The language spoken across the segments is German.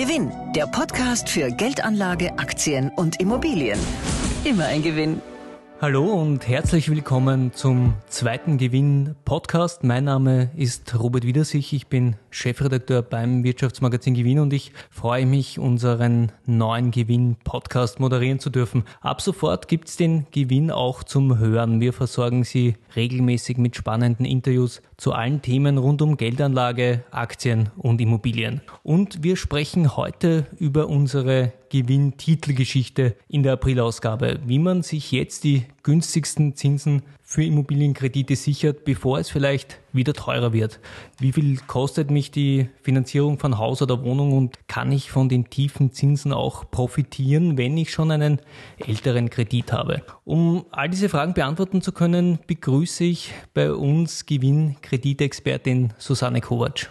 Gewinn, der Podcast für Geldanlage, Aktien und Immobilien. Immer ein Gewinn. Hallo und herzlich willkommen zum zweiten Gewinn Podcast. Mein Name ist Robert Wiedersich. Ich bin Chefredakteur beim Wirtschaftsmagazin Gewinn und ich freue mich, unseren neuen Gewinn Podcast moderieren zu dürfen. Ab sofort gibt's den Gewinn auch zum Hören. Wir versorgen Sie regelmäßig mit spannenden Interviews zu allen Themen rund um Geldanlage, Aktien und Immobilien. Und wir sprechen heute über unsere Gewinntitelgeschichte in der Aprilausgabe, wie man sich jetzt die günstigsten Zinsen für Immobilienkredite sichert, bevor es vielleicht wieder teurer wird. Wie viel kostet mich die Finanzierung von Haus oder Wohnung und kann ich von den tiefen Zinsen auch profitieren, wenn ich schon einen älteren Kredit habe? Um all diese Fragen beantworten zu können, begrüße ich bei uns Gewinnkreditexpertin Susanne Kovac.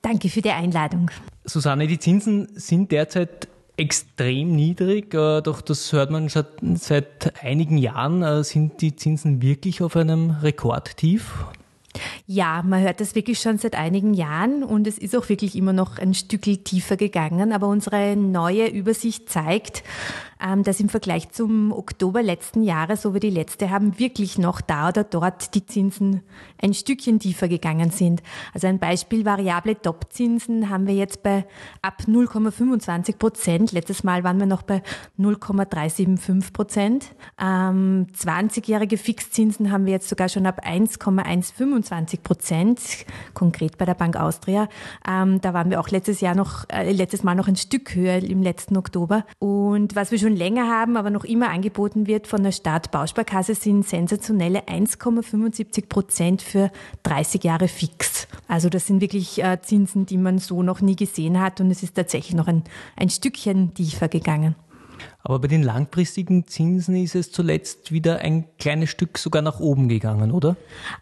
Danke für die Einladung. Susanne, die Zinsen sind derzeit extrem niedrig, äh, doch das hört man schon seit einigen Jahren. Äh, sind die Zinsen wirklich auf einem Rekordtief? Ja, man hört das wirklich schon seit einigen Jahren und es ist auch wirklich immer noch ein Stück tiefer gegangen. Aber unsere neue Übersicht zeigt, dass im Vergleich zum Oktober letzten Jahres, so wie die letzte haben, wirklich noch da oder dort die Zinsen ein Stückchen tiefer gegangen sind. Also ein Beispiel, variable Top-Zinsen haben wir jetzt bei ab 0,25 Prozent. Letztes Mal waren wir noch bei 0,375 Prozent. Ähm, 20-jährige Fixzinsen haben wir jetzt sogar schon ab 1,125 Prozent, konkret bei der Bank Austria. Ähm, da waren wir auch letztes Jahr noch, äh, letztes Mal noch ein Stück höher im letzten Oktober. Und was wir schon länger haben, aber noch immer angeboten wird von der Stadt Bausparkasse, sind sensationelle 1,75 Prozent für 30 Jahre fix. Also das sind wirklich äh, Zinsen, die man so noch nie gesehen hat und es ist tatsächlich noch ein, ein Stückchen tiefer gegangen. Aber bei den langfristigen Zinsen ist es zuletzt wieder ein kleines Stück sogar nach oben gegangen, oder?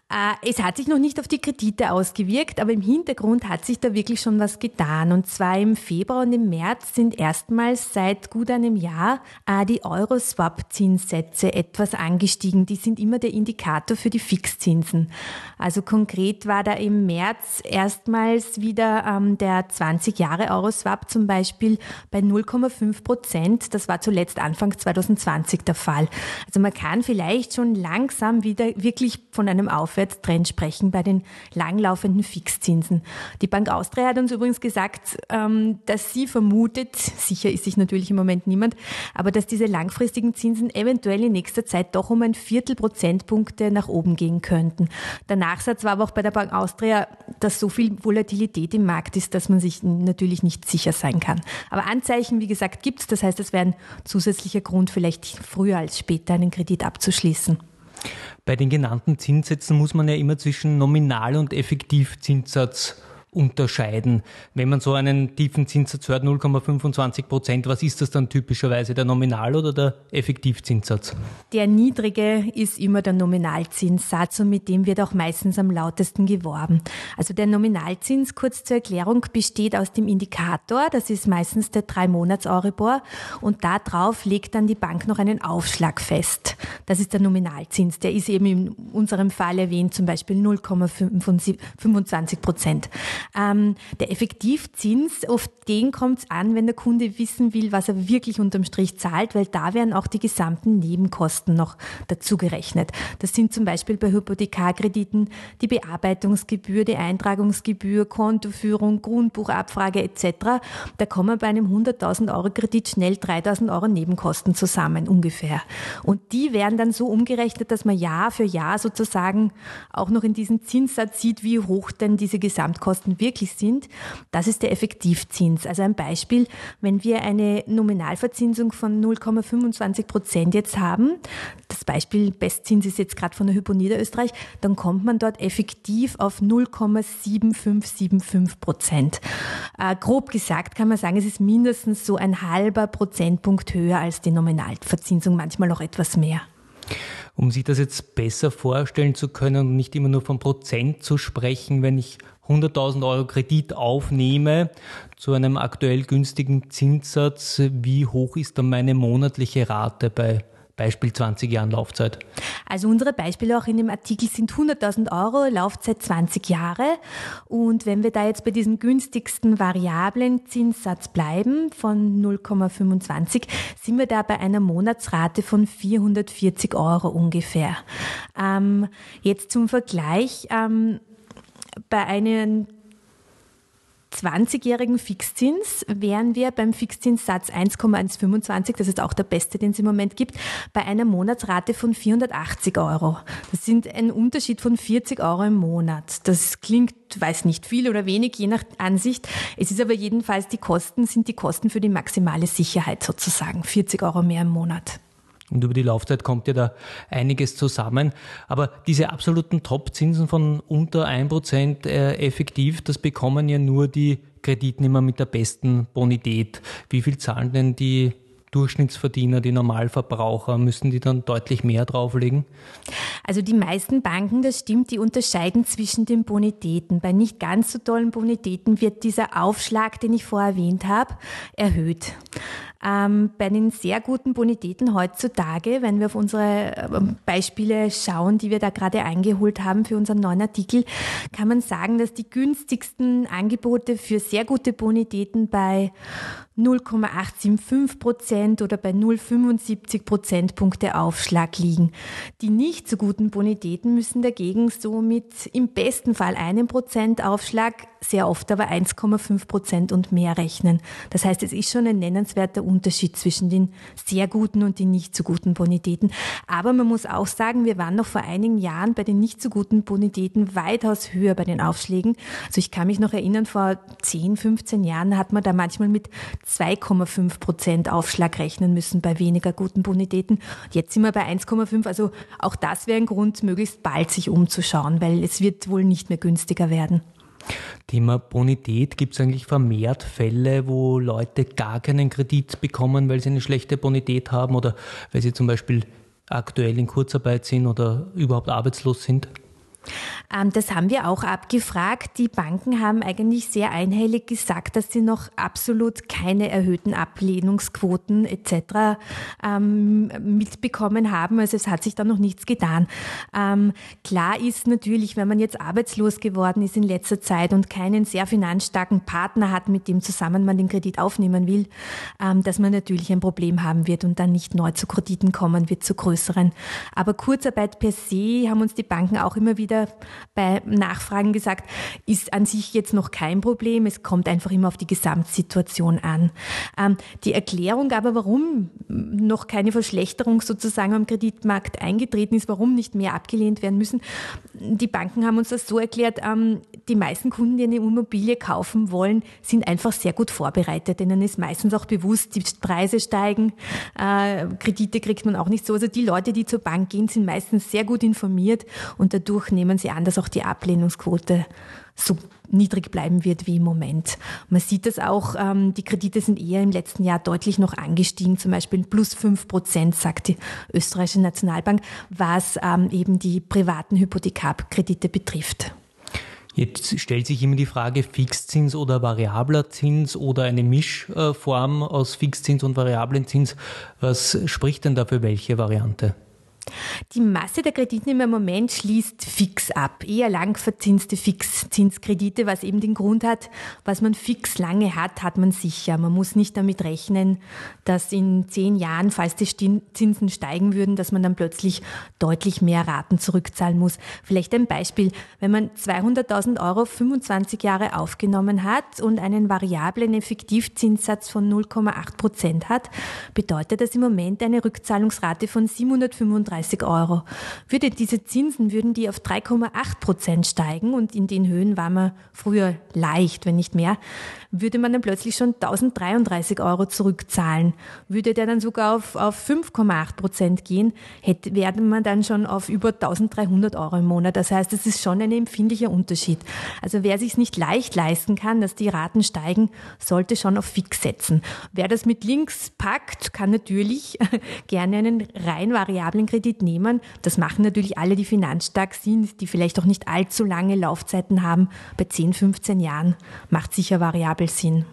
Äh, es hat sich noch nicht auf die Kredite ausgewirkt, aber im Hintergrund hat sich da wirklich schon was getan. Und zwar im Februar und im März sind erstmals seit gut einem Jahr äh, die Euro-Swap-Zinssätze etwas angestiegen. Die sind immer der Indikator für die Fixzinsen. Also konkret war da im März erstmals wieder ähm, der 20 Jahre Euro-Swap zum Beispiel bei 0,5 Prozent. Das war zuletzt Anfang 2020 der Fall. Also man kann vielleicht schon langsam wieder wirklich von einem Aufwärtstrend sprechen bei den langlaufenden Fixzinsen. Die Bank Austria hat uns übrigens gesagt, ähm, dass sie vermutet, sicher ist sich natürlich im Moment niemand, aber dass diese langfristigen Zinsen eventuell in nächster Zeit doch um ein Viertel Prozentpunkte nach oben gehen könnten. Der Nachsatz war aber auch bei der Bank Austria, dass so viel Volatilität im Markt ist, dass man sich natürlich nicht sicher sein kann. Aber Anzeichen, wie gesagt, gibt es. Das heißt, es wäre ein zusätzlicher Grund, vielleicht früher als später einen Kredit abzuschließen. Bei den genannten Zinssätzen muss man ja immer zwischen Nominal- und Effektivzinssatz unterscheiden. Wenn man so einen tiefen Zinssatz hört, 0,25 Prozent, was ist das dann typischerweise, der Nominal- oder der Effektivzinssatz? Der niedrige ist immer der Nominalzinssatz und mit dem wird auch meistens am lautesten geworben. Also der Nominalzins, kurz zur Erklärung, besteht aus dem Indikator, das ist meistens der drei monats euribor und da drauf legt dann die Bank noch einen Aufschlag fest. Das ist der Nominalzins. Der ist eben in unserem Fall erwähnt, zum Beispiel 0,25 Prozent. Ähm, der Effektivzins, auf den kommt es an, wenn der Kunde wissen will, was er wirklich unterm Strich zahlt, weil da werden auch die gesamten Nebenkosten noch dazu gerechnet. Das sind zum Beispiel bei Hypothekarkrediten die Bearbeitungsgebühr, die Eintragungsgebühr, Kontoführung, Grundbuchabfrage etc. Da kommen bei einem 100.000 Euro Kredit schnell 3.000 Euro Nebenkosten zusammen ungefähr. Und die werden dann so umgerechnet, dass man Jahr für Jahr sozusagen auch noch in diesen Zinssatz sieht, wie hoch denn diese Gesamtkosten wirklich sind, das ist der Effektivzins. Also ein Beispiel, wenn wir eine Nominalverzinsung von 0,25 Prozent jetzt haben, das Beispiel Bestzins ist jetzt gerade von der Hypo Niederösterreich, dann kommt man dort effektiv auf 0,7575 Prozent. Äh, grob gesagt kann man sagen, es ist mindestens so ein halber Prozentpunkt höher als die Nominalverzinsung, manchmal auch etwas mehr. Um sich das jetzt besser vorstellen zu können und nicht immer nur von Prozent zu sprechen, wenn ich 100.000 Euro Kredit aufnehme zu einem aktuell günstigen Zinssatz, wie hoch ist dann meine monatliche Rate bei Beispiel 20 Jahren Laufzeit? Also unsere Beispiele auch in dem Artikel sind 100.000 Euro, Laufzeit 20 Jahre. Und wenn wir da jetzt bei diesem günstigsten variablen Zinssatz bleiben von 0,25, sind wir da bei einer Monatsrate von 440 Euro ungefähr. Ähm, jetzt zum Vergleich. Ähm, bei einem 20-jährigen Fixzins wären wir beim Fixzinssatz 1,125, das ist auch der beste, den es im Moment gibt, bei einer Monatsrate von 480 Euro. Das sind ein Unterschied von 40 Euro im Monat. Das klingt, weiß nicht, viel oder wenig, je nach Ansicht. Es ist aber jedenfalls die Kosten, sind die Kosten für die maximale Sicherheit sozusagen. 40 Euro mehr im Monat. Und über die Laufzeit kommt ja da einiges zusammen. Aber diese absoluten Top-Zinsen von unter 1% äh, effektiv, das bekommen ja nur die Kreditnehmer mit der besten Bonität. Wie viel zahlen denn die Durchschnittsverdiener, die Normalverbraucher, müssen die dann deutlich mehr drauflegen? Also die meisten Banken, das stimmt, die unterscheiden zwischen den Bonitäten. Bei nicht ganz so tollen Bonitäten wird dieser Aufschlag, den ich vorher erwähnt habe, erhöht. Ähm, bei den sehr guten Bonitäten heutzutage, wenn wir auf unsere ähm, Beispiele schauen, die wir da gerade eingeholt haben für unseren neuen Artikel, kann man sagen, dass die günstigsten Angebote für sehr gute Bonitäten bei 0,875 Prozent oder bei 0,75 Prozentpunkte Aufschlag liegen. Die nicht so guten Bonitäten müssen dagegen so mit im besten Fall einem Prozent Aufschlag, sehr oft aber 1,5 Prozent und mehr rechnen. Das heißt, es ist schon ein nennenswerter Unterschied zwischen den sehr guten und den nicht so guten Bonitäten. Aber man muss auch sagen, wir waren noch vor einigen Jahren bei den nicht so guten Bonitäten weitaus höher bei den Aufschlägen. Also ich kann mich noch erinnern, vor 10, 15 Jahren hat man da manchmal mit 2,5 Prozent Aufschlag rechnen müssen bei weniger guten Bonitäten. Jetzt sind wir bei 1,5. Also auch das wäre ein Grund, möglichst bald sich umzuschauen, weil es wird wohl nicht mehr günstiger werden. Thema Bonität, gibt es eigentlich vermehrt Fälle, wo Leute gar keinen Kredit bekommen, weil sie eine schlechte Bonität haben oder weil sie zum Beispiel aktuell in Kurzarbeit sind oder überhaupt arbeitslos sind? Ähm, das haben wir auch abgefragt. Die Banken haben eigentlich sehr einhellig gesagt, dass sie noch absolut keine erhöhten Ablehnungsquoten etc. Ähm, mitbekommen haben. Also es hat sich da noch nichts getan. Ähm, klar ist natürlich, wenn man jetzt arbeitslos geworden ist in letzter Zeit und keinen sehr finanzstarken Partner hat, mit dem zusammen man den Kredit aufnehmen will, dass man natürlich ein Problem haben wird und dann nicht neu zu Krediten kommen wird, zu größeren. Aber Kurzarbeit per se haben uns die Banken auch immer wieder wieder bei Nachfragen gesagt, ist an sich jetzt noch kein Problem. Es kommt einfach immer auf die Gesamtsituation an. Ähm, die Erklärung aber, warum noch keine Verschlechterung sozusagen am Kreditmarkt eingetreten ist, warum nicht mehr abgelehnt werden müssen, die Banken haben uns das so erklärt, ähm, die meisten Kunden, die eine Immobilie kaufen wollen, sind einfach sehr gut vorbereitet. Denen ist meistens auch bewusst, die Preise steigen, äh, Kredite kriegt man auch nicht so. Also die Leute, die zur Bank gehen, sind meistens sehr gut informiert und dadurch nehmen sie an, dass auch die Ablehnungsquote so niedrig bleiben wird wie im Moment. Man sieht das auch, ähm, die Kredite sind eher im letzten Jahr deutlich noch angestiegen, zum Beispiel plus fünf Prozent, sagt die österreichische Nationalbank, was ähm, eben die privaten Hypothekarkredite betrifft. Jetzt stellt sich immer die Frage, Fixzins oder variabler Zins oder eine Mischform aus Fixzins und variablen Zins. Was spricht denn da für welche Variante? Die Masse der Kreditnehmer im Moment schließt fix ab, eher lang verzinste Fixzinskredite, was eben den Grund hat, was man fix lange hat, hat man sicher. Man muss nicht damit rechnen, dass in zehn Jahren, falls die Zinsen steigen würden, dass man dann plötzlich deutlich mehr Raten zurückzahlen muss. Vielleicht ein Beispiel. Wenn man 200.000 Euro 25 Jahre aufgenommen hat und einen variablen Effektivzinssatz von 0,8 Prozent hat, bedeutet das im Moment eine Rückzahlungsrate von 735 35 Euro. Würde diese Zinsen, würden die auf 3,8 Prozent steigen und in den Höhen war man früher leicht, wenn nicht mehr, würde man dann plötzlich schon 1033 Euro zurückzahlen. Würde der dann sogar auf, auf 5,8 Prozent gehen, hätte, wäre man dann schon auf über 1300 Euro im Monat. Das heißt, es ist schon ein empfindlicher Unterschied. Also wer sich nicht leicht leisten kann, dass die Raten steigen, sollte schon auf Fix setzen. Wer das mit links packt, kann natürlich gerne einen rein variablen Kredit nehmen. Das machen natürlich alle, die finanzstark sind, die vielleicht auch nicht allzu lange Laufzeiten haben. Bei 10, 15 Jahren macht sicher variabel Sinn.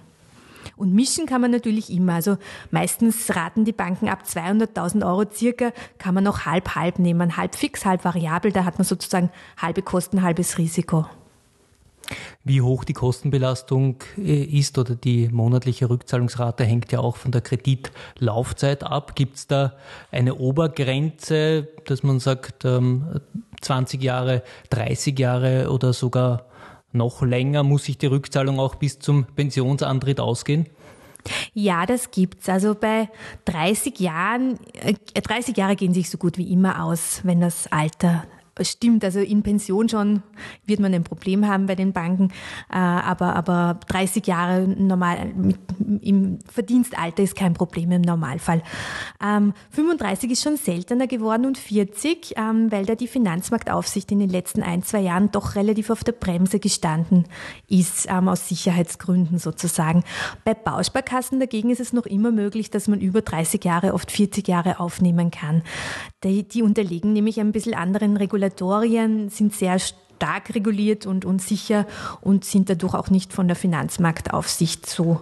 Und mischen kann man natürlich immer. Also meistens raten die Banken ab 200.000 Euro circa, kann man noch halb halb nehmen. Halb fix, halb variabel. Da hat man sozusagen halbe Kosten, halbes Risiko. Wie hoch die Kostenbelastung äh, ist oder die monatliche Rückzahlungsrate hängt ja auch von der Kreditlaufzeit ab. Gibt es da eine Obergrenze, dass man sagt, 20 ähm, Jahre, 30 Jahre oder sogar noch länger muss sich die Rückzahlung auch bis zum Pensionsantritt ausgehen? Ja, das gibt's. Also bei 30 Jahren, 30 äh, Jahre gehen sich so gut wie immer aus, wenn das Alter Stimmt, also in Pension schon wird man ein Problem haben bei den Banken, äh, aber, aber 30 Jahre normal mit, im Verdienstalter ist kein Problem im Normalfall. 35 ähm, ist schon seltener geworden und 40, ähm, weil da die Finanzmarktaufsicht in den letzten ein, zwei Jahren doch relativ auf der Bremse gestanden ist, ähm, aus Sicherheitsgründen sozusagen. Bei Bausparkassen dagegen ist es noch immer möglich, dass man über 30 Jahre, oft 40 Jahre aufnehmen kann. Die, die unterlegen nämlich ein bisschen anderen Regulatorien, sind sehr stark reguliert und, und sicher und sind dadurch auch nicht von der Finanzmarktaufsicht so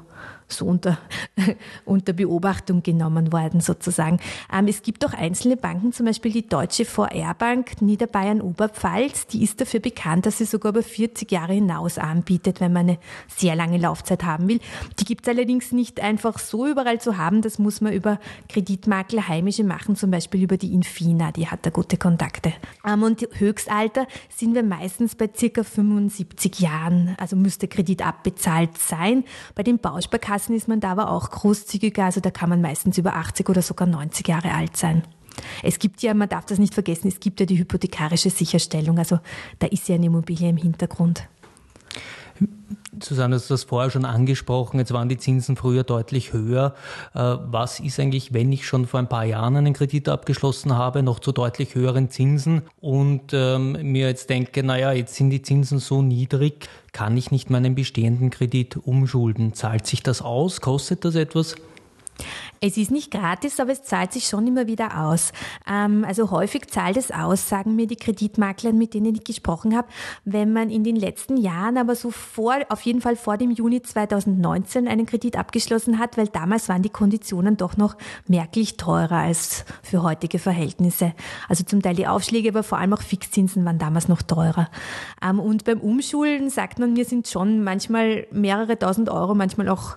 so unter, unter Beobachtung genommen worden sozusagen. Ähm, es gibt auch einzelne Banken, zum Beispiel die Deutsche VR-Bank Niederbayern Oberpfalz, die ist dafür bekannt, dass sie sogar über 40 Jahre hinaus anbietet, wenn man eine sehr lange Laufzeit haben will. Die gibt es allerdings nicht einfach so überall zu haben, das muss man über Kreditmakler heimische machen, zum Beispiel über die Infina, die hat da gute Kontakte. Ähm, und Höchstalter sind wir meistens bei circa 75 Jahren, also müsste Kredit abbezahlt sein. Bei den Bausparkassen Kassen ist man da aber auch großzügiger, also da kann man meistens über 80 oder sogar 90 Jahre alt sein. Es gibt ja, man darf das nicht vergessen, es gibt ja die hypothekarische Sicherstellung, also da ist ja eine Immobilie im Hintergrund. Susanne, du hast das vorher schon angesprochen, jetzt waren die Zinsen früher deutlich höher. Äh, was ist eigentlich, wenn ich schon vor ein paar Jahren einen Kredit abgeschlossen habe, noch zu deutlich höheren Zinsen und ähm, mir jetzt denke, naja, jetzt sind die Zinsen so niedrig, kann ich nicht meinen bestehenden Kredit umschulden? Zahlt sich das aus? Kostet das etwas? Es ist nicht gratis, aber es zahlt sich schon immer wieder aus. Ähm, also häufig zahlt es aus, sagen mir die Kreditmakler, mit denen ich gesprochen habe, wenn man in den letzten Jahren aber so vor, auf jeden Fall vor dem Juni 2019 einen Kredit abgeschlossen hat, weil damals waren die Konditionen doch noch merklich teurer als für heutige Verhältnisse. Also zum Teil die Aufschläge, aber vor allem auch Fixzinsen waren damals noch teurer. Ähm, und beim Umschulen sagt man, mir sind schon manchmal mehrere tausend Euro, manchmal auch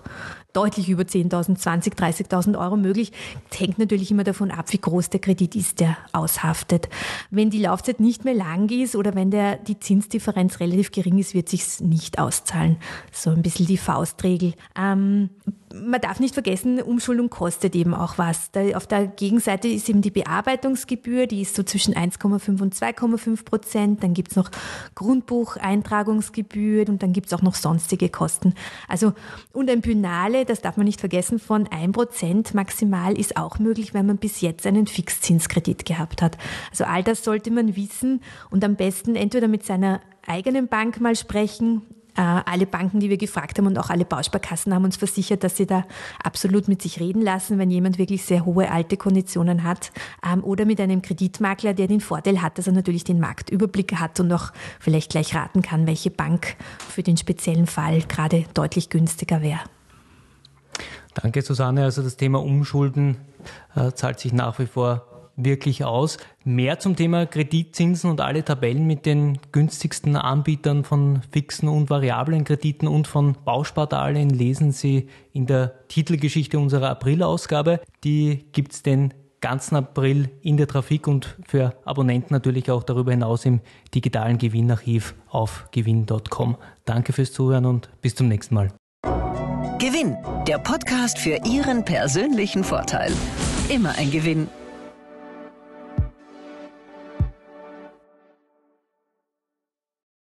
deutlich über 10.000, 20, 30.000 Euro möglich. Das hängt natürlich immer davon ab, wie groß der Kredit ist, der aushaftet. Wenn die Laufzeit nicht mehr lang ist oder wenn der, die Zinsdifferenz relativ gering ist, wird sich's nicht auszahlen. So ein bisschen die Faustregel. Ähm, man darf nicht vergessen, Umschuldung kostet eben auch was. Da auf der Gegenseite ist eben die Bearbeitungsgebühr, die ist so zwischen 1,5 und 2,5 Prozent. Dann gibt's noch Grundbucheintragungsgebühr und dann gibt's auch noch sonstige Kosten. Also, und ein Pynale, das darf man nicht vergessen, von 1 Prozent maximal ist auch möglich, wenn man bis jetzt einen Fixzinskredit gehabt hat. Also all das sollte man wissen und am besten entweder mit seiner eigenen Bank mal sprechen alle Banken, die wir gefragt haben und auch alle Bausparkassen haben uns versichert, dass sie da absolut mit sich reden lassen, wenn jemand wirklich sehr hohe alte Konditionen hat. Ähm, oder mit einem Kreditmakler, der den Vorteil hat, dass er natürlich den Marktüberblick hat und auch vielleicht gleich raten kann, welche Bank für den speziellen Fall gerade deutlich günstiger wäre. Danke, Susanne. Also das Thema Umschulden äh, zahlt sich nach wie vor wirklich aus. Mehr zum Thema Kreditzinsen und alle Tabellen mit den günstigsten Anbietern von fixen und variablen Krediten und von Bauspardarlehen lesen Sie in der Titelgeschichte unserer April-Ausgabe. Die gibt's den ganzen April in der Trafik und für Abonnenten natürlich auch darüber hinaus im digitalen Gewinnarchiv auf gewinn.com. Danke fürs Zuhören und bis zum nächsten Mal. Gewinn, der Podcast für Ihren persönlichen Vorteil. Immer ein Gewinn.